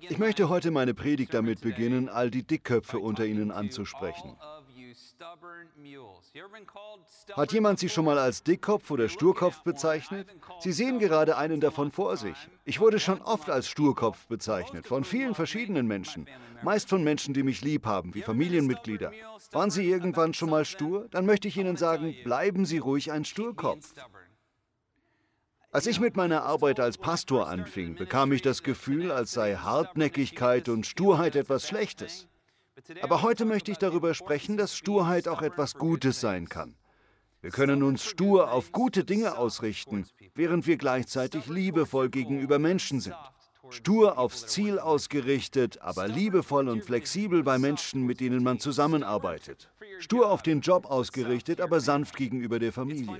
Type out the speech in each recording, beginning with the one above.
Ich möchte heute meine Predigt damit beginnen, all die Dickköpfe unter Ihnen anzusprechen. Hat jemand Sie schon mal als Dickkopf oder Sturkopf bezeichnet? Sie sehen gerade einen davon vor sich. Ich wurde schon oft als Sturkopf bezeichnet, von vielen verschiedenen Menschen. Meist von Menschen, die mich lieb haben, wie Familienmitglieder. Waren Sie irgendwann schon mal stur? Dann möchte ich Ihnen sagen, bleiben Sie ruhig ein Sturkopf. Als ich mit meiner Arbeit als Pastor anfing, bekam ich das Gefühl, als sei Hartnäckigkeit und Sturheit etwas Schlechtes. Aber heute möchte ich darüber sprechen, dass Sturheit auch etwas Gutes sein kann. Wir können uns stur auf gute Dinge ausrichten, während wir gleichzeitig liebevoll gegenüber Menschen sind. Stur aufs Ziel ausgerichtet, aber liebevoll und flexibel bei Menschen, mit denen man zusammenarbeitet. Stur auf den Job ausgerichtet, aber sanft gegenüber der Familie.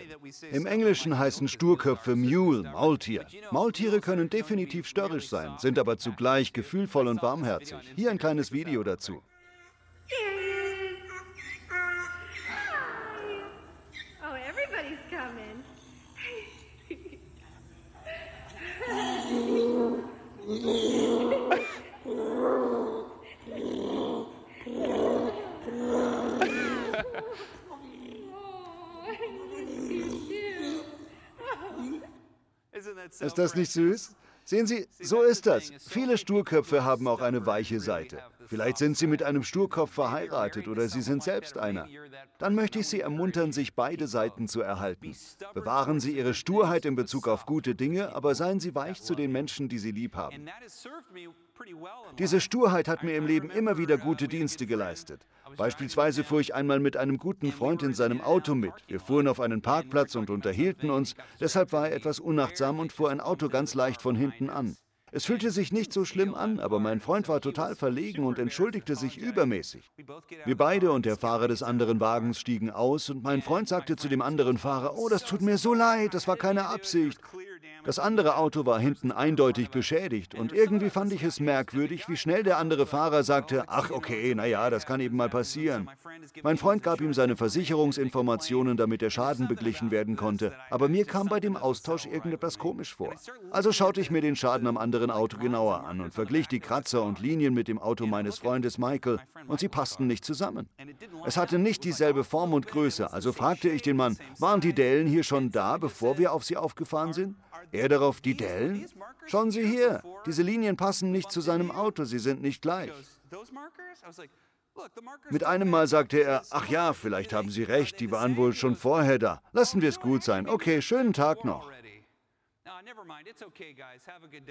Im Englischen heißen Sturköpfe Mule, Maultier. Maultiere können definitiv störrisch sein, sind aber zugleich gefühlvoll und warmherzig. Hier ein kleines Video dazu. Oh, Ist das nicht süß? Sehen Sie, so ist das. Viele Sturköpfe haben auch eine weiche Seite. Vielleicht sind Sie mit einem Sturkopf verheiratet oder Sie sind selbst einer. Dann möchte ich Sie ermuntern, sich beide Seiten zu erhalten. Bewahren Sie Ihre Sturheit in Bezug auf gute Dinge, aber seien Sie weich zu den Menschen, die Sie lieb haben. Diese Sturheit hat mir im Leben immer wieder gute Dienste geleistet. Beispielsweise fuhr ich einmal mit einem guten Freund in seinem Auto mit. Wir fuhren auf einen Parkplatz und unterhielten uns. Deshalb war er etwas unachtsam und fuhr ein Auto ganz leicht von hinten an. Es fühlte sich nicht so schlimm an, aber mein Freund war total verlegen und entschuldigte sich übermäßig. Wir beide und der Fahrer des anderen Wagens stiegen aus und mein Freund sagte zu dem anderen Fahrer, oh, das tut mir so leid, das war keine Absicht. Das andere Auto war hinten eindeutig beschädigt und irgendwie fand ich es merkwürdig, wie schnell der andere Fahrer sagte, ach okay, naja, das kann eben mal passieren. Mein Freund gab ihm seine Versicherungsinformationen, damit der Schaden beglichen werden konnte, aber mir kam bei dem Austausch irgendetwas komisch vor. Also schaute ich mir den Schaden am anderen Auto genauer an und verglich die Kratzer und Linien mit dem Auto meines Freundes Michael und sie passten nicht zusammen. Es hatte nicht dieselbe Form und Größe, also fragte ich den Mann, waren die Dellen hier schon da, bevor wir auf sie aufgefahren sind? Er darauf, die Dellen? Schauen Sie hier, diese Linien passen nicht zu seinem Auto, sie sind nicht gleich. Mit einem Mal sagte er, ach ja, vielleicht haben Sie recht, die waren wohl schon vorher da. Lassen wir es gut sein. Okay, schönen Tag noch.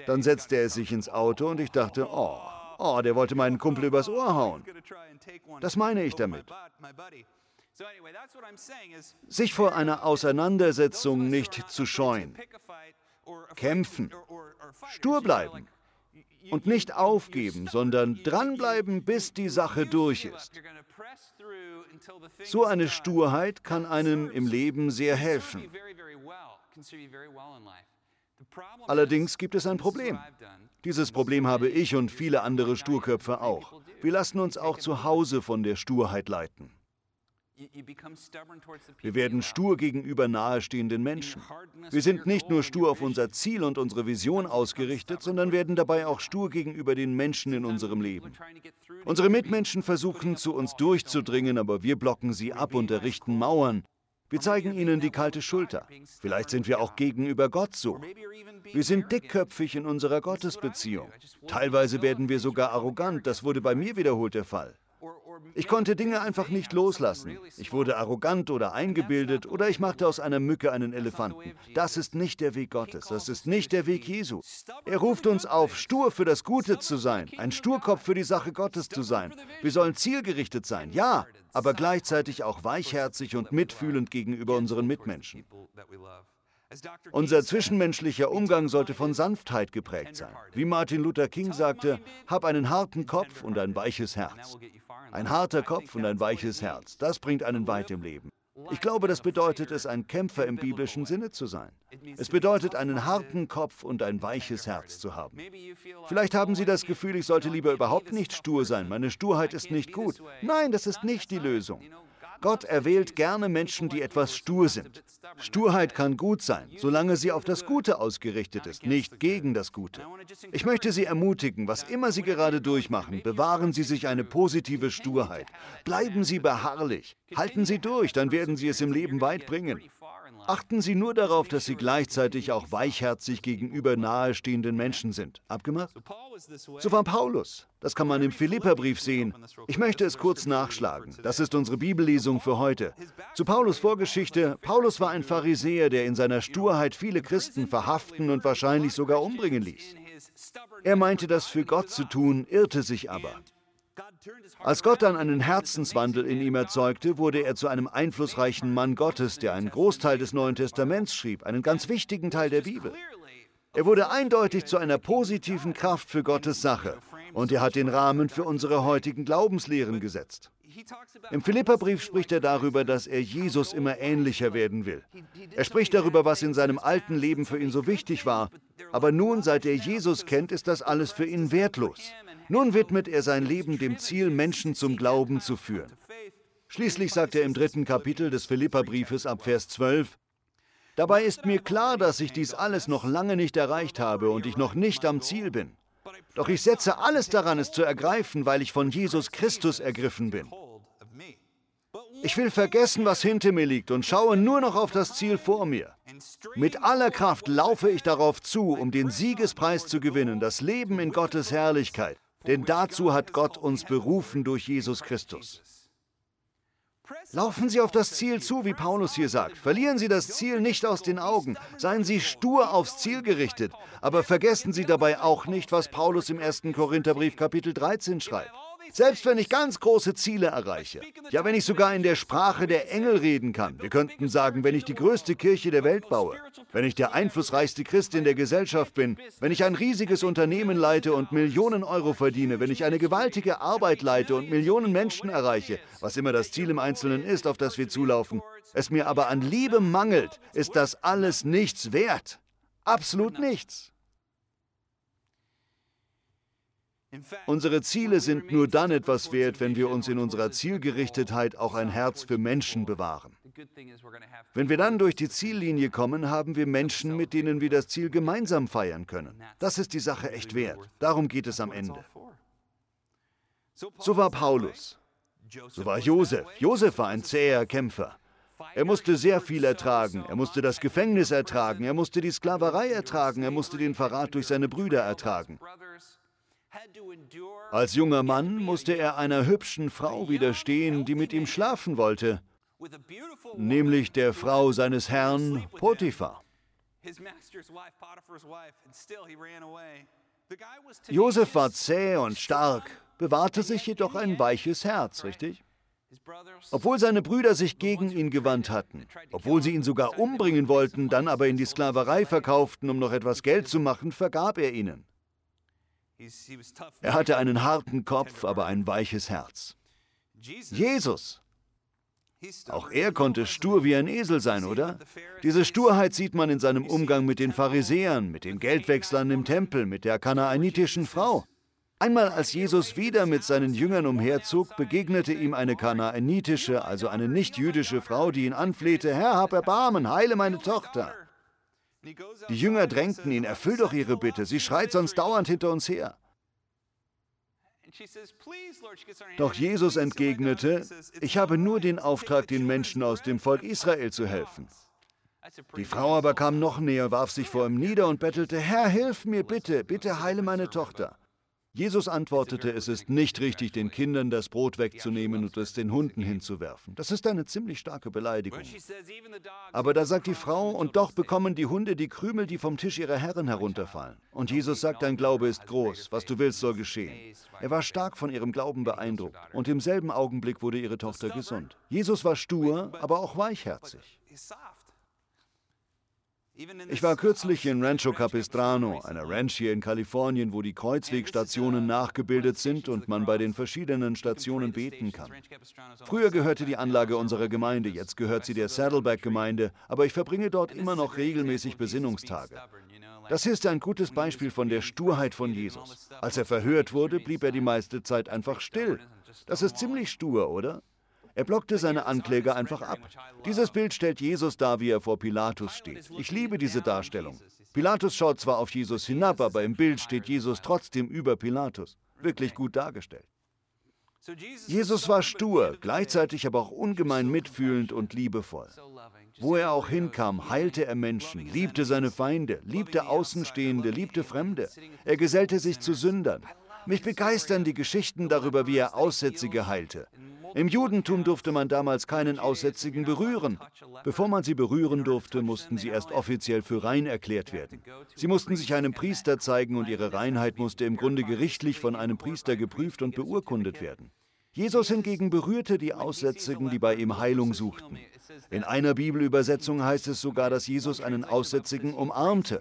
Dann setzte er sich ins Auto und ich dachte, oh, oh, der wollte meinen Kumpel übers Ohr hauen. Das meine ich damit. Sich vor einer Auseinandersetzung nicht zu scheuen. Kämpfen. Stur bleiben. Und nicht aufgeben, sondern dranbleiben, bis die Sache durch ist. So eine Sturheit kann einem im Leben sehr helfen. Allerdings gibt es ein Problem. Dieses Problem habe ich und viele andere Sturköpfe auch. Wir lassen uns auch zu Hause von der Sturheit leiten. Wir werden stur gegenüber nahestehenden Menschen. Wir sind nicht nur stur auf unser Ziel und unsere Vision ausgerichtet, sondern werden dabei auch stur gegenüber den Menschen in unserem Leben. Unsere Mitmenschen versuchen zu uns durchzudringen, aber wir blocken sie ab und errichten Mauern. Wir zeigen ihnen die kalte Schulter. Vielleicht sind wir auch gegenüber Gott so. Wir sind dickköpfig in unserer Gottesbeziehung. Teilweise werden wir sogar arrogant. Das wurde bei mir wiederholt der Fall. Ich konnte Dinge einfach nicht loslassen. Ich wurde arrogant oder eingebildet oder ich machte aus einer Mücke einen Elefanten. Das ist nicht der Weg Gottes, das ist nicht der Weg Jesu. Er ruft uns auf, stur für das Gute zu sein, ein Sturkopf für die Sache Gottes zu sein. Wir sollen zielgerichtet sein, ja, aber gleichzeitig auch weichherzig und mitfühlend gegenüber unseren Mitmenschen. Unser zwischenmenschlicher Umgang sollte von Sanftheit geprägt sein. Wie Martin Luther King sagte, hab einen harten Kopf und ein weiches Herz. Ein harter Kopf und ein weiches Herz, das bringt einen weit im Leben. Ich glaube, das bedeutet es, ein Kämpfer im biblischen Sinne zu sein. Es bedeutet, einen harten Kopf und ein weiches Herz zu haben. Vielleicht haben Sie das Gefühl, ich sollte lieber überhaupt nicht stur sein. Meine Sturheit ist nicht gut. Nein, das ist nicht die Lösung. Gott erwählt gerne Menschen, die etwas stur sind. Sturheit kann gut sein, solange sie auf das Gute ausgerichtet ist, nicht gegen das Gute. Ich möchte Sie ermutigen, was immer Sie gerade durchmachen, bewahren Sie sich eine positive Sturheit. Bleiben Sie beharrlich. Halten Sie durch, dann werden Sie es im Leben weit bringen. Achten Sie nur darauf, dass Sie gleichzeitig auch weichherzig gegenüber nahestehenden Menschen sind. Abgemacht? So war Paulus. Das kann man im Philipperbrief sehen. Ich möchte es kurz nachschlagen. Das ist unsere Bibellesung für heute. Zu Paulus Vorgeschichte. Paulus war ein Pharisäer, der in seiner Sturheit viele Christen verhaften und wahrscheinlich sogar umbringen ließ. Er meinte das für Gott zu tun, irrte sich aber. Als Gott dann einen Herzenswandel in ihm erzeugte, wurde er zu einem einflussreichen Mann Gottes, der einen Großteil des Neuen Testaments schrieb, einen ganz wichtigen Teil der Bibel. Er wurde eindeutig zu einer positiven Kraft für Gottes Sache und er hat den Rahmen für unsere heutigen Glaubenslehren gesetzt. Im Philipperbrief spricht er darüber, dass er Jesus immer ähnlicher werden will. Er spricht darüber, was in seinem alten Leben für ihn so wichtig war. Aber nun, seit er Jesus kennt, ist das alles für ihn wertlos. Nun widmet er sein Leben dem Ziel, Menschen zum Glauben zu führen. Schließlich sagt er im dritten Kapitel des Philipperbriefes ab Vers 12, Dabei ist mir klar, dass ich dies alles noch lange nicht erreicht habe und ich noch nicht am Ziel bin. Doch ich setze alles daran, es zu ergreifen, weil ich von Jesus Christus ergriffen bin. Ich will vergessen, was hinter mir liegt und schaue nur noch auf das Ziel vor mir. Mit aller Kraft laufe ich darauf zu, um den Siegespreis zu gewinnen, das Leben in Gottes Herrlichkeit. Denn dazu hat Gott uns berufen durch Jesus Christus. Laufen Sie auf das Ziel zu, wie Paulus hier sagt. Verlieren Sie das Ziel nicht aus den Augen. Seien Sie stur aufs Ziel gerichtet. Aber vergessen Sie dabei auch nicht, was Paulus im 1. Korintherbrief Kapitel 13 schreibt. Selbst wenn ich ganz große Ziele erreiche, ja wenn ich sogar in der Sprache der Engel reden kann, wir könnten sagen, wenn ich die größte Kirche der Welt baue, wenn ich der einflussreichste Christ in der Gesellschaft bin, wenn ich ein riesiges Unternehmen leite und Millionen Euro verdiene, wenn ich eine gewaltige Arbeit leite und Millionen Menschen erreiche, was immer das Ziel im Einzelnen ist, auf das wir zulaufen, es mir aber an Liebe mangelt, ist das alles nichts wert. Absolut nichts. Unsere Ziele sind nur dann etwas wert, wenn wir uns in unserer Zielgerichtetheit auch ein Herz für Menschen bewahren. Wenn wir dann durch die Ziellinie kommen, haben wir Menschen, mit denen wir das Ziel gemeinsam feiern können. Das ist die Sache echt wert. Darum geht es am Ende. So war Paulus. So war Josef. Josef war ein zäher Kämpfer. Er musste sehr viel ertragen. Er musste das Gefängnis ertragen. Er musste die Sklaverei ertragen. Er musste den Verrat durch seine Brüder ertragen. Als junger Mann musste er einer hübschen Frau widerstehen, die mit ihm schlafen wollte, nämlich der Frau seines Herrn Potiphar. Josef war zäh und stark, bewahrte sich jedoch ein weiches Herz, richtig? Obwohl seine Brüder sich gegen ihn gewandt hatten, obwohl sie ihn sogar umbringen wollten, dann aber in die Sklaverei verkauften, um noch etwas Geld zu machen, vergab er ihnen. Er hatte einen harten Kopf, aber ein weiches Herz. Jesus. Auch er konnte stur wie ein Esel sein, oder? Diese Sturheit sieht man in seinem Umgang mit den Pharisäern, mit den Geldwechslern im Tempel, mit der kanaanitischen Frau. Einmal als Jesus wieder mit seinen Jüngern umherzog, begegnete ihm eine kanaanitische, also eine nicht-jüdische Frau, die ihn anflehte, Herr, hab Erbarmen, heile meine Tochter. Die Jünger drängten ihn, erfüll doch ihre Bitte, sie schreit sonst dauernd hinter uns her. Doch Jesus entgegnete, ich habe nur den Auftrag, den Menschen aus dem Volk Israel zu helfen. Die Frau aber kam noch näher, warf sich vor ihm nieder und bettelte, Herr, hilf mir bitte, bitte heile meine Tochter. Jesus antwortete, es ist nicht richtig, den Kindern das Brot wegzunehmen und es den Hunden hinzuwerfen. Das ist eine ziemlich starke Beleidigung. Aber da sagt die Frau, und doch bekommen die Hunde die Krümel, die vom Tisch ihrer Herren herunterfallen. Und Jesus sagt, dein Glaube ist groß, was du willst soll geschehen. Er war stark von ihrem Glauben beeindruckt und im selben Augenblick wurde ihre Tochter gesund. Jesus war stur, aber auch weichherzig. Ich war kürzlich in Rancho Capistrano, einer Ranch hier in Kalifornien, wo die Kreuzwegstationen nachgebildet sind und man bei den verschiedenen Stationen beten kann. Früher gehörte die Anlage unserer Gemeinde, jetzt gehört sie der Saddleback-Gemeinde, aber ich verbringe dort immer noch regelmäßig Besinnungstage. Das hier ist ein gutes Beispiel von der Sturheit von Jesus. Als er verhört wurde, blieb er die meiste Zeit einfach still. Das ist ziemlich stur, oder? Er blockte seine Ankläger einfach ab. Dieses Bild stellt Jesus dar, wie er vor Pilatus steht. Ich liebe diese Darstellung. Pilatus schaut zwar auf Jesus hinab, aber im Bild steht Jesus trotzdem über Pilatus. Wirklich gut dargestellt. Jesus war stur, gleichzeitig aber auch ungemein mitfühlend und liebevoll. Wo er auch hinkam, heilte er Menschen, liebte seine Feinde, liebte Außenstehende, liebte Fremde. Er gesellte sich zu Sündern. Mich begeistern die Geschichten darüber, wie er Aussätzige heilte. Im Judentum durfte man damals keinen Aussätzigen berühren. Bevor man sie berühren durfte, mussten sie erst offiziell für rein erklärt werden. Sie mussten sich einem Priester zeigen und ihre Reinheit musste im Grunde gerichtlich von einem Priester geprüft und beurkundet werden. Jesus hingegen berührte die Aussätzigen, die bei ihm Heilung suchten. In einer Bibelübersetzung heißt es sogar, dass Jesus einen Aussätzigen umarmte.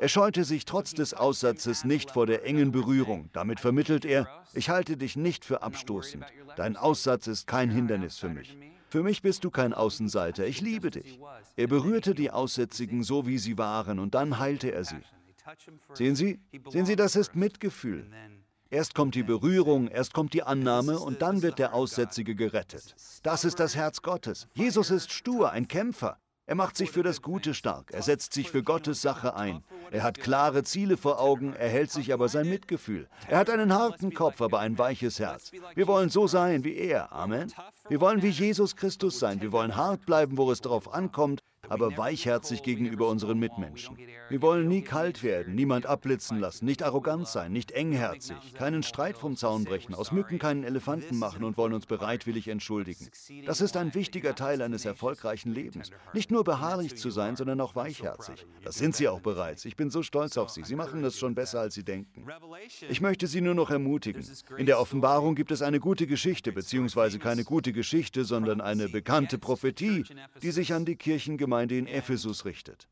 Er scheute sich trotz des Aussatzes nicht vor der engen Berührung. Damit vermittelt er, ich halte dich nicht für abstoßend. Dein Aussatz ist kein Hindernis für mich. Für mich bist du kein Außenseiter, ich liebe dich. Er berührte die Aussätzigen so, wie sie waren, und dann heilte er sie. Sehen Sie, sehen Sie, das ist Mitgefühl. Erst kommt die Berührung, erst kommt die Annahme und dann wird der Aussätzige gerettet. Das ist das Herz Gottes. Jesus ist stur, ein Kämpfer. Er macht sich für das Gute stark, er setzt sich für Gottes Sache ein. Er hat klare Ziele vor Augen, er hält sich aber sein Mitgefühl. Er hat einen harten Kopf, aber ein weiches Herz. Wir wollen so sein wie er. Amen. Wir wollen wie Jesus Christus sein. Wir wollen hart bleiben, wo es darauf ankommt, aber weichherzig gegenüber unseren Mitmenschen. Wir wollen nie kalt werden, niemand abblitzen lassen, nicht arrogant sein, nicht engherzig, keinen Streit vom Zaun brechen, aus Mücken keinen Elefanten machen und wollen uns bereitwillig entschuldigen. Das ist ein wichtiger Teil eines erfolgreichen Lebens. Nicht nur beharrlich zu sein, sondern auch weichherzig. Das sind Sie auch bereits. Ich bin so stolz auf Sie. Sie machen das schon besser, als Sie denken. Ich möchte Sie nur noch ermutigen. In der Offenbarung gibt es eine gute Geschichte, beziehungsweise keine gute Geschichte, sondern eine bekannte Prophetie, die sich an die Kirchengemeinde Gemeinde in Ephesus richtet.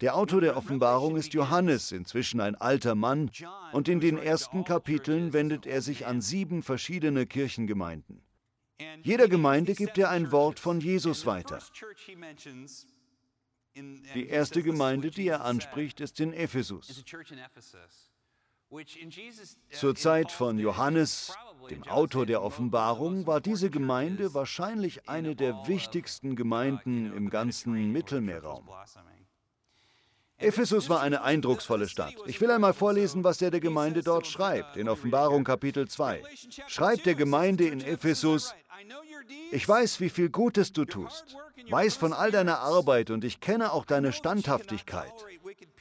Der Autor der Offenbarung ist Johannes, inzwischen ein alter Mann, und in den ersten Kapiteln wendet er sich an sieben verschiedene Kirchengemeinden. Jeder Gemeinde gibt er ein Wort von Jesus weiter. Die erste Gemeinde, die er anspricht, ist in Ephesus. Zur Zeit von Johannes, dem Autor der Offenbarung, war diese Gemeinde wahrscheinlich eine der wichtigsten Gemeinden im ganzen Mittelmeerraum. Ephesus war eine eindrucksvolle Stadt. Ich will einmal vorlesen, was er der Gemeinde dort schreibt, in Offenbarung Kapitel 2. Schreibt der Gemeinde in Ephesus, ich weiß, wie viel Gutes du tust, weiß von all deiner Arbeit und ich kenne auch deine Standhaftigkeit.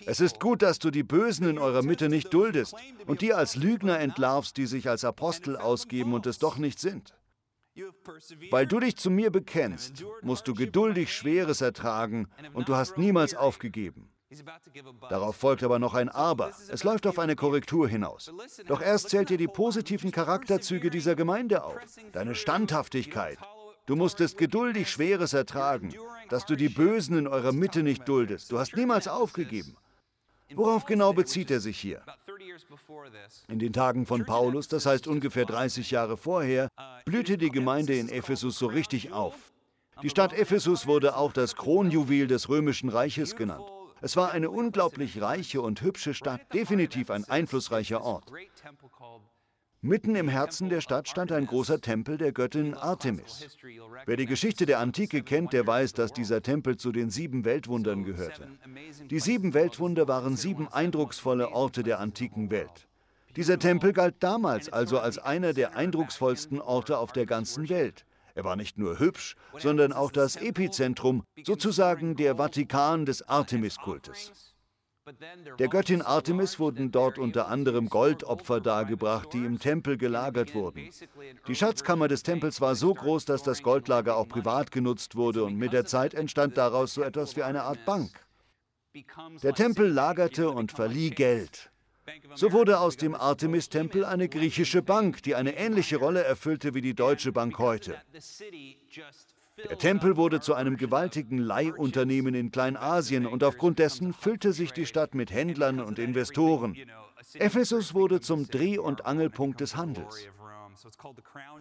Es ist gut, dass du die Bösen in eurer Mitte nicht duldest und die als Lügner entlarvst, die sich als Apostel ausgeben und es doch nicht sind. Weil du dich zu mir bekennst, musst du geduldig Schweres ertragen und du hast niemals aufgegeben. Darauf folgt aber noch ein Aber. Es läuft auf eine Korrektur hinaus. Doch erst zählt dir die positiven Charakterzüge dieser Gemeinde auf. Deine Standhaftigkeit. Du musstest geduldig Schweres ertragen, dass du die Bösen in eurer Mitte nicht duldest. Du hast niemals aufgegeben. Worauf genau bezieht er sich hier? In den Tagen von Paulus, das heißt ungefähr 30 Jahre vorher, blühte die Gemeinde in Ephesus so richtig auf. Die Stadt Ephesus wurde auch das Kronjuwel des römischen Reiches genannt. Es war eine unglaublich reiche und hübsche Stadt, definitiv ein einflussreicher Ort. Mitten im Herzen der Stadt stand ein großer Tempel der Göttin Artemis. Wer die Geschichte der Antike kennt, der weiß, dass dieser Tempel zu den sieben Weltwundern gehörte. Die sieben Weltwunder waren sieben eindrucksvolle Orte der antiken Welt. Dieser Tempel galt damals also als einer der eindrucksvollsten Orte auf der ganzen Welt. Er war nicht nur hübsch, sondern auch das Epizentrum, sozusagen der Vatikan des Artemis-Kultes. Der Göttin Artemis wurden dort unter anderem Goldopfer dargebracht, die im Tempel gelagert wurden. Die Schatzkammer des Tempels war so groß, dass das Goldlager auch privat genutzt wurde und mit der Zeit entstand daraus so etwas wie eine Art Bank. Der Tempel lagerte und verlieh Geld. So wurde aus dem Artemis-Tempel eine griechische Bank, die eine ähnliche Rolle erfüllte wie die Deutsche Bank heute. Der Tempel wurde zu einem gewaltigen Leihunternehmen in Kleinasien und aufgrund dessen füllte sich die Stadt mit Händlern und Investoren. Ephesus wurde zum Dreh- und Angelpunkt des Handels.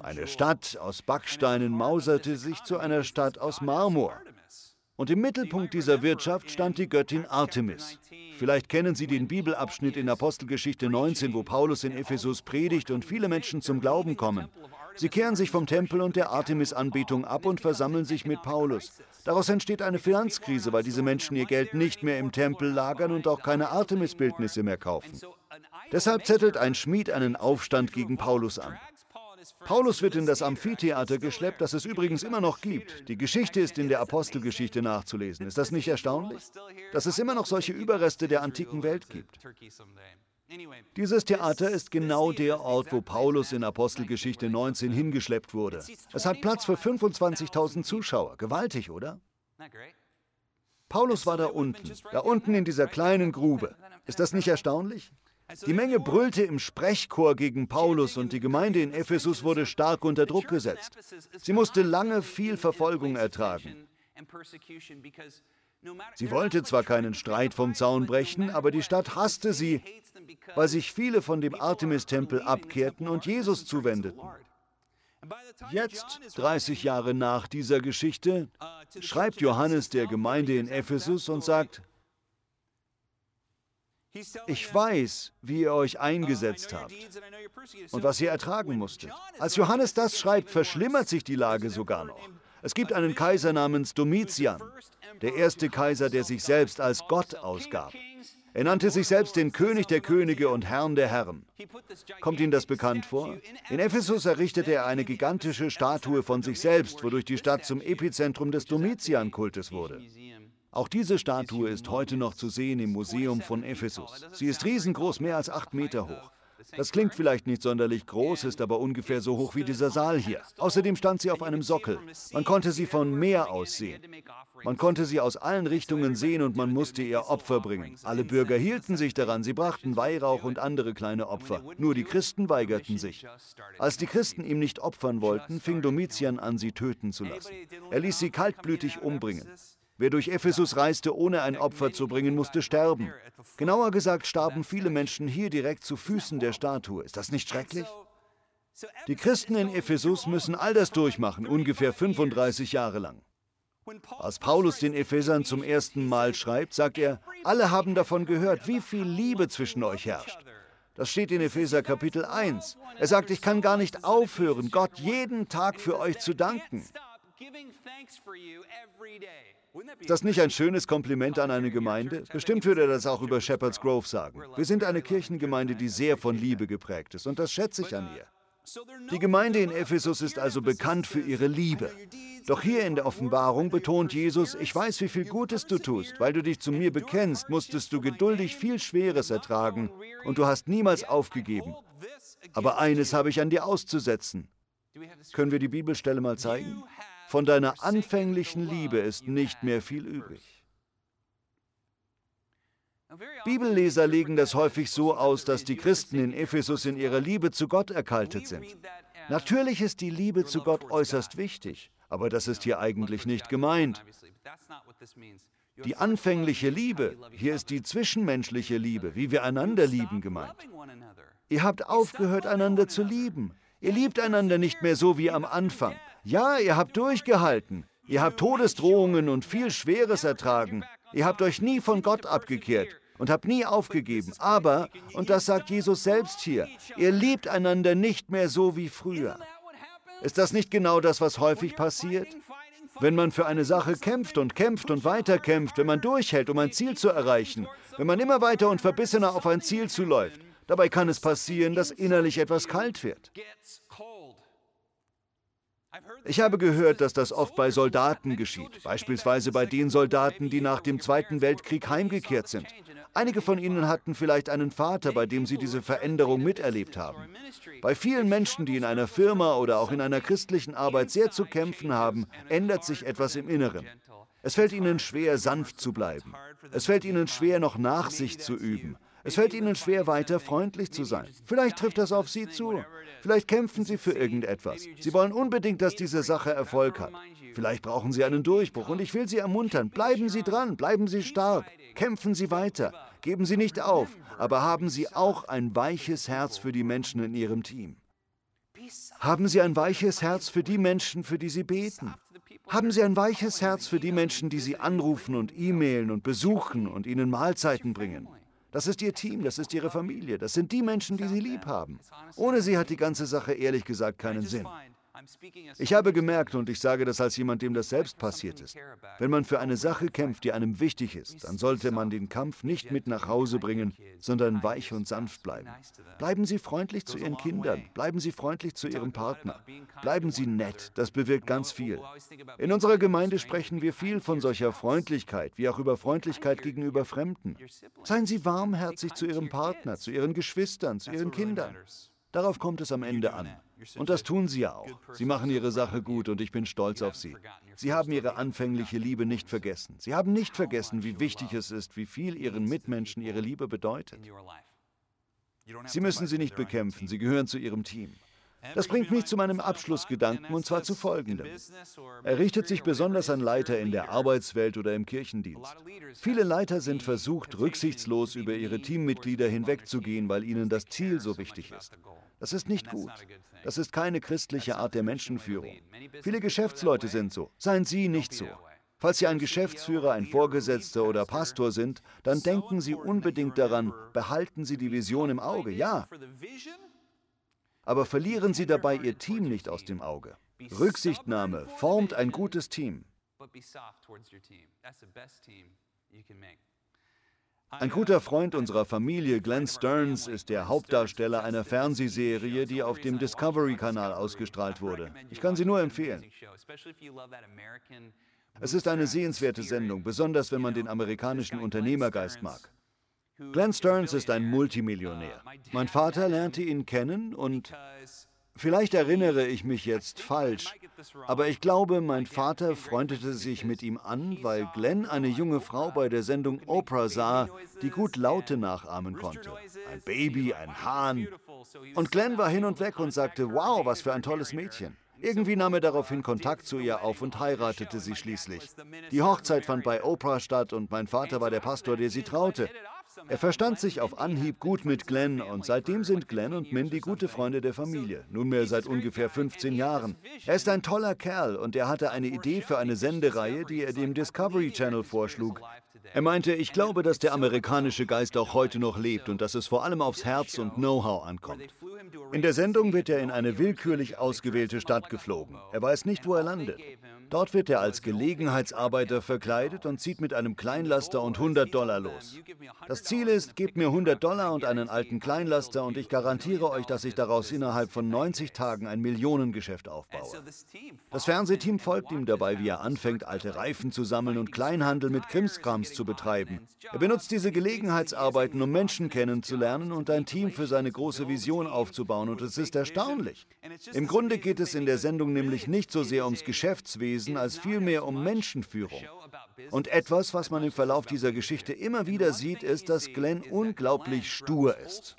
Eine Stadt aus Backsteinen mauserte sich zu einer Stadt aus Marmor. Und im Mittelpunkt dieser Wirtschaft stand die Göttin Artemis. Vielleicht kennen Sie den Bibelabschnitt in Apostelgeschichte 19, wo Paulus in Ephesus predigt und viele Menschen zum Glauben kommen. Sie kehren sich vom Tempel und der Artemis-Anbetung ab und versammeln sich mit Paulus. Daraus entsteht eine Finanzkrise, weil diese Menschen ihr Geld nicht mehr im Tempel lagern und auch keine Artemis-Bildnisse mehr kaufen. Deshalb zettelt ein Schmied einen Aufstand gegen Paulus an. Paulus wird in das Amphitheater geschleppt, das es übrigens immer noch gibt. Die Geschichte ist in der Apostelgeschichte nachzulesen. Ist das nicht erstaunlich? Dass es immer noch solche Überreste der antiken Welt gibt. Dieses Theater ist genau der Ort, wo Paulus in Apostelgeschichte 19 hingeschleppt wurde. Es hat Platz für 25.000 Zuschauer. Gewaltig, oder? Paulus war da unten, da unten in dieser kleinen Grube. Ist das nicht erstaunlich? Die Menge brüllte im Sprechchor gegen Paulus und die Gemeinde in Ephesus wurde stark unter Druck gesetzt. Sie musste lange viel Verfolgung ertragen. Sie wollte zwar keinen Streit vom Zaun brechen, aber die Stadt hasste sie, weil sich viele von dem Artemis-Tempel abkehrten und Jesus zuwendeten. Jetzt, 30 Jahre nach dieser Geschichte, schreibt Johannes der Gemeinde in Ephesus und sagt, ich weiß, wie ihr euch eingesetzt habt und was ihr ertragen musstet. Als Johannes das schreibt, verschlimmert sich die Lage sogar noch. Es gibt einen Kaiser namens Domitian, der erste Kaiser, der sich selbst als Gott ausgab. Er nannte sich selbst den König der Könige und Herrn der Herren. Kommt Ihnen das bekannt vor? In Ephesus errichtete er eine gigantische Statue von sich selbst, wodurch die Stadt zum Epizentrum des Domitian-Kultes wurde. Auch diese Statue ist heute noch zu sehen im Museum von Ephesus. Sie ist riesengroß, mehr als acht Meter hoch. Das klingt vielleicht nicht sonderlich groß, ist aber ungefähr so hoch wie dieser Saal hier. Außerdem stand sie auf einem Sockel. Man konnte sie von Meer aus sehen. Man konnte sie aus allen Richtungen sehen und man musste ihr Opfer bringen. Alle Bürger hielten sich daran, sie brachten Weihrauch und andere kleine Opfer. Nur die Christen weigerten sich. Als die Christen ihm nicht opfern wollten, fing Domitian an, sie töten zu lassen. Er ließ sie kaltblütig umbringen. Wer durch Ephesus reiste, ohne ein Opfer zu bringen, musste sterben. Genauer gesagt starben viele Menschen hier direkt zu Füßen der Statue. Ist das nicht schrecklich? Die Christen in Ephesus müssen all das durchmachen, ungefähr 35 Jahre lang. Als Paulus den Ephesern zum ersten Mal schreibt, sagt er, alle haben davon gehört, wie viel Liebe zwischen euch herrscht. Das steht in Epheser Kapitel 1. Er sagt, ich kann gar nicht aufhören, Gott jeden Tag für euch zu danken. Ist das nicht ein schönes Kompliment an eine Gemeinde? Bestimmt würde er das auch über Shepherd's Grove sagen. Wir sind eine Kirchengemeinde, die sehr von Liebe geprägt ist und das schätze ich an ihr. Die Gemeinde in Ephesus ist also bekannt für ihre Liebe. Doch hier in der Offenbarung betont Jesus, ich weiß, wie viel Gutes du tust. Weil du dich zu mir bekennst, musstest du geduldig viel Schweres ertragen und du hast niemals aufgegeben. Aber eines habe ich an dir auszusetzen. Können wir die Bibelstelle mal zeigen? Von deiner anfänglichen Liebe ist nicht mehr viel übrig. Bibelleser legen das häufig so aus, dass die Christen in Ephesus in ihrer Liebe zu Gott erkaltet sind. Natürlich ist die Liebe zu Gott äußerst wichtig, aber das ist hier eigentlich nicht gemeint. Die anfängliche Liebe, hier ist die zwischenmenschliche Liebe, wie wir einander lieben gemeint. Ihr habt aufgehört, einander zu lieben. Ihr liebt einander nicht mehr so wie am Anfang. Ja, ihr habt durchgehalten. Ihr habt Todesdrohungen und viel Schweres ertragen. Ihr habt euch nie von Gott abgekehrt und habt nie aufgegeben. Aber, und das sagt Jesus selbst hier, ihr liebt einander nicht mehr so wie früher. Ist das nicht genau das, was häufig passiert? Wenn man für eine Sache kämpft und kämpft und weiter kämpft, wenn man durchhält, um ein Ziel zu erreichen, wenn man immer weiter und verbissener auf ein Ziel zuläuft, dabei kann es passieren, dass innerlich etwas kalt wird. Ich habe gehört, dass das oft bei Soldaten geschieht, beispielsweise bei den Soldaten, die nach dem Zweiten Weltkrieg heimgekehrt sind. Einige von ihnen hatten vielleicht einen Vater, bei dem sie diese Veränderung miterlebt haben. Bei vielen Menschen, die in einer Firma oder auch in einer christlichen Arbeit sehr zu kämpfen haben, ändert sich etwas im Inneren. Es fällt ihnen schwer, sanft zu bleiben. Es fällt ihnen schwer, noch Nachsicht zu üben. Es fällt ihnen schwer, weiter freundlich zu sein. Vielleicht trifft das auf sie zu. Vielleicht kämpfen sie für irgendetwas. Sie wollen unbedingt, dass diese Sache Erfolg hat. Vielleicht brauchen sie einen Durchbruch und ich will sie ermuntern. Bleiben Sie dran, bleiben Sie stark, kämpfen Sie weiter, geben Sie nicht auf, aber haben Sie auch ein weiches Herz für die Menschen in Ihrem Team. Haben Sie ein weiches Herz für die Menschen, für die Sie beten. Haben Sie ein weiches Herz für die Menschen, die Sie anrufen und e-mailen und besuchen und ihnen Mahlzeiten bringen. Das ist ihr Team, das ist ihre Familie, das sind die Menschen, die sie lieb haben. Ohne sie hat die ganze Sache ehrlich gesagt keinen Sinn. Ich habe gemerkt, und ich sage das als jemand, dem das selbst passiert ist, wenn man für eine Sache kämpft, die einem wichtig ist, dann sollte man den Kampf nicht mit nach Hause bringen, sondern weich und sanft bleiben. Bleiben Sie freundlich zu Ihren Kindern, bleiben Sie freundlich zu Ihrem Partner, bleiben Sie nett, das bewirkt ganz viel. In unserer Gemeinde sprechen wir viel von solcher Freundlichkeit, wie auch über Freundlichkeit gegenüber Fremden. Seien Sie warmherzig zu Ihrem Partner, zu Ihren Geschwistern, zu Ihren Kindern. Darauf kommt es am Ende an. Und das tun sie ja auch. Sie machen ihre Sache gut und ich bin stolz auf sie. Sie haben ihre anfängliche Liebe nicht vergessen. Sie haben nicht vergessen, wie wichtig es ist, wie viel ihren Mitmenschen ihre Liebe bedeutet. Sie müssen sie nicht bekämpfen, sie gehören zu ihrem Team. Das bringt mich zu meinem Abschlussgedanken und zwar zu folgendem. Er richtet sich besonders an Leiter in der Arbeitswelt oder im Kirchendienst. Viele Leiter sind versucht, rücksichtslos über ihre Teammitglieder hinwegzugehen, weil ihnen das Ziel so wichtig ist. Das ist nicht gut. Das ist keine christliche Art der Menschenführung. Viele Geschäftsleute sind so. Seien Sie nicht so. Falls Sie ein Geschäftsführer, ein Vorgesetzter oder Pastor sind, dann denken Sie unbedingt daran, behalten Sie die Vision im Auge, ja. Aber verlieren Sie dabei Ihr Team nicht aus dem Auge. Rücksichtnahme formt ein gutes Team. Ein guter Freund unserer Familie, Glenn Stearns, ist der Hauptdarsteller einer Fernsehserie, die auf dem Discovery-Kanal ausgestrahlt wurde. Ich kann sie nur empfehlen. Es ist eine sehenswerte Sendung, besonders wenn man den amerikanischen Unternehmergeist mag. Glenn Stearns ist ein Multimillionär. Mein Vater lernte ihn kennen und Vielleicht erinnere ich mich jetzt falsch, aber ich glaube, mein Vater freundete sich mit ihm an, weil Glenn eine junge Frau bei der Sendung Oprah sah, die gut Laute nachahmen konnte. Ein Baby, ein Hahn. Und Glenn war hin und weg und sagte, wow, was für ein tolles Mädchen. Irgendwie nahm er daraufhin Kontakt zu ihr auf und heiratete sie schließlich. Die Hochzeit fand bei Oprah statt und mein Vater war der Pastor, der sie traute. Er verstand sich auf Anhieb gut mit Glenn und seitdem sind Glenn und Mindy gute Freunde der Familie, nunmehr seit ungefähr 15 Jahren. Er ist ein toller Kerl und er hatte eine Idee für eine Sendereihe, die er dem Discovery Channel vorschlug. Er meinte, ich glaube, dass der amerikanische Geist auch heute noch lebt und dass es vor allem aufs Herz und Know-how ankommt. In der Sendung wird er in eine willkürlich ausgewählte Stadt geflogen. Er weiß nicht, wo er landet. Dort wird er als Gelegenheitsarbeiter verkleidet und zieht mit einem Kleinlaster und 100 Dollar los. Das Ziel ist, gebt mir 100 Dollar und einen alten Kleinlaster und ich garantiere euch, dass ich daraus innerhalb von 90 Tagen ein Millionengeschäft aufbaue. Das Fernsehteam folgt ihm dabei, wie er anfängt, alte Reifen zu sammeln und Kleinhandel mit Krimskrams zu betreiben. Er benutzt diese Gelegenheitsarbeiten, um Menschen kennenzulernen und ein Team für seine große Vision aufzubauen und es ist erstaunlich. Im Grunde geht es in der Sendung nämlich nicht so sehr ums Geschäftswesen als vielmehr um Menschenführung. Und etwas, was man im Verlauf dieser Geschichte immer wieder sieht, ist, dass Glenn unglaublich stur ist.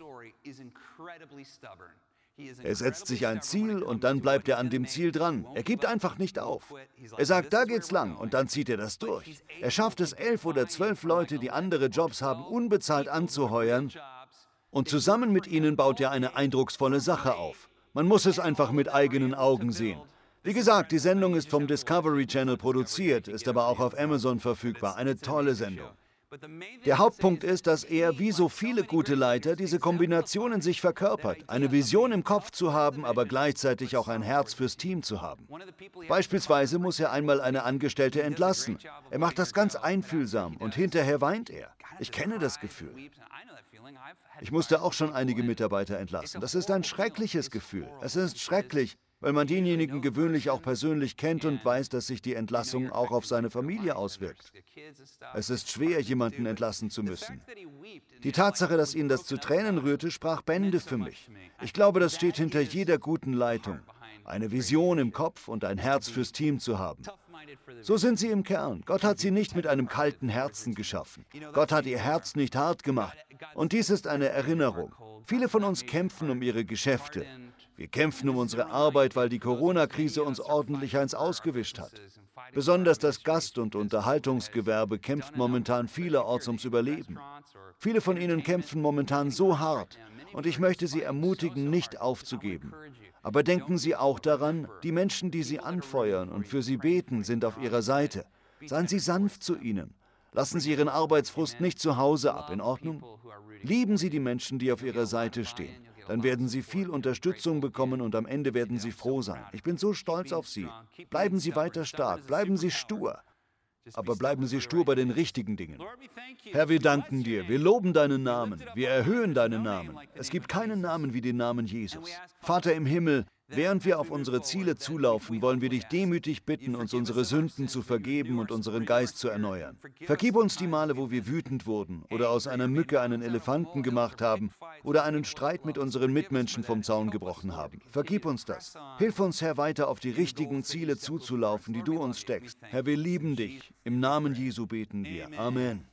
Er setzt sich ein Ziel und dann bleibt er an dem Ziel dran. Er gibt einfach nicht auf. Er sagt, da geht's lang und dann zieht er das durch. Er schafft es, elf oder zwölf Leute, die andere Jobs haben, unbezahlt anzuheuern und zusammen mit ihnen baut er eine eindrucksvolle Sache auf. Man muss es einfach mit eigenen Augen sehen. Wie gesagt, die Sendung ist vom Discovery Channel produziert, ist aber auch auf Amazon verfügbar. Eine tolle Sendung. Der Hauptpunkt ist, dass er, wie so viele gute Leiter, diese Kombination in sich verkörpert. Eine Vision im Kopf zu haben, aber gleichzeitig auch ein Herz fürs Team zu haben. Beispielsweise muss er einmal eine Angestellte entlassen. Er macht das ganz einfühlsam und hinterher weint er. Ich kenne das Gefühl. Ich musste auch schon einige Mitarbeiter entlassen. Das ist ein schreckliches Gefühl. Es ist schrecklich, weil man denjenigen gewöhnlich auch persönlich kennt und weiß, dass sich die Entlassung auch auf seine Familie auswirkt. Es ist schwer, jemanden entlassen zu müssen. Die Tatsache, dass ihn das zu Tränen rührte, sprach Bände für mich. Ich glaube, das steht hinter jeder guten Leitung. Eine Vision im Kopf und ein Herz fürs Team zu haben. So sind sie im Kern. Gott hat sie nicht mit einem kalten Herzen geschaffen. Gott hat ihr Herz nicht hart gemacht. Und dies ist eine Erinnerung. Viele von uns kämpfen um ihre Geschäfte. Wir kämpfen um unsere Arbeit, weil die Corona-Krise uns ordentlich eins ausgewischt hat. Besonders das Gast- und Unterhaltungsgewerbe kämpft momentan vielerorts ums Überleben. Viele von ihnen kämpfen momentan so hart und ich möchte Sie ermutigen, nicht aufzugeben. Aber denken Sie auch daran, die Menschen, die Sie anfeuern und für Sie beten, sind auf Ihrer Seite. Seien Sie sanft zu ihnen. Lassen Sie Ihren Arbeitsfrust nicht zu Hause ab, in Ordnung? Lieben Sie die Menschen, die auf Ihrer Seite stehen. Dann werden Sie viel Unterstützung bekommen und am Ende werden Sie froh sein. Ich bin so stolz auf Sie. Bleiben Sie weiter stark, bleiben Sie stur. Aber bleiben Sie stur bei den richtigen Dingen. Herr, wir danken dir, wir loben deinen Namen, wir erhöhen deinen Namen. Es gibt keinen Namen wie den Namen Jesus. Vater im Himmel, Während wir auf unsere Ziele zulaufen, wollen wir dich demütig bitten, uns unsere Sünden zu vergeben und unseren Geist zu erneuern. Vergib uns die Male, wo wir wütend wurden oder aus einer Mücke einen Elefanten gemacht haben oder einen Streit mit unseren Mitmenschen vom Zaun gebrochen haben. Vergib uns das. Hilf uns, Herr, weiter auf die richtigen Ziele zuzulaufen, die du uns steckst. Herr, wir lieben dich. Im Namen Jesu beten wir. Amen.